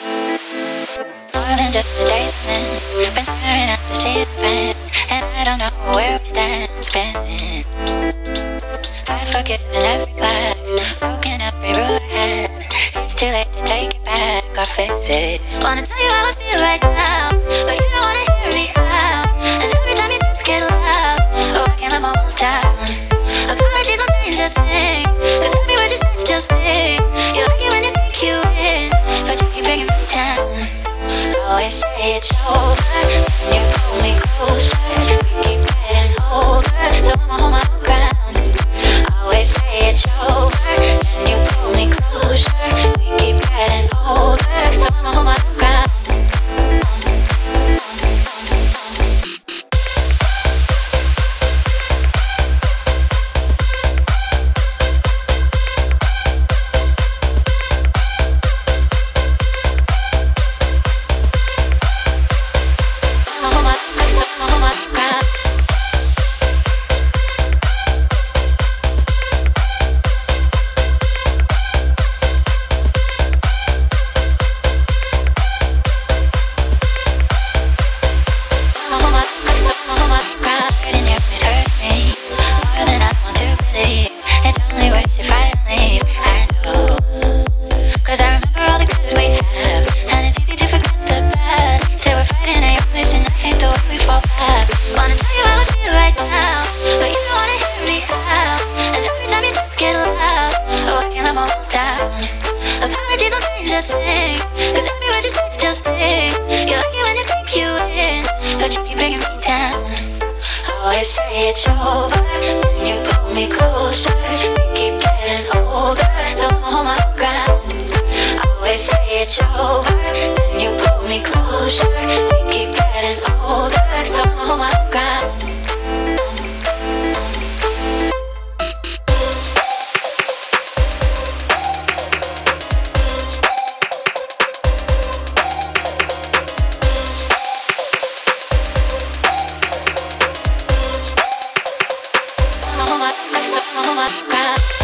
More than just a basement. I've been staring at the ceiling, and I don't know where we stand. Spinning. I've forgiven every flag, broken every rule I had. It's too late to take it back or fix it. Wanna tell you how I feel right now, but. over, you pull me closer. always say it's over. Then you pull me closer. We keep getting older, so I'm on my ground. Always say it's over. Then you pull me closer. my, my, my, on my, my.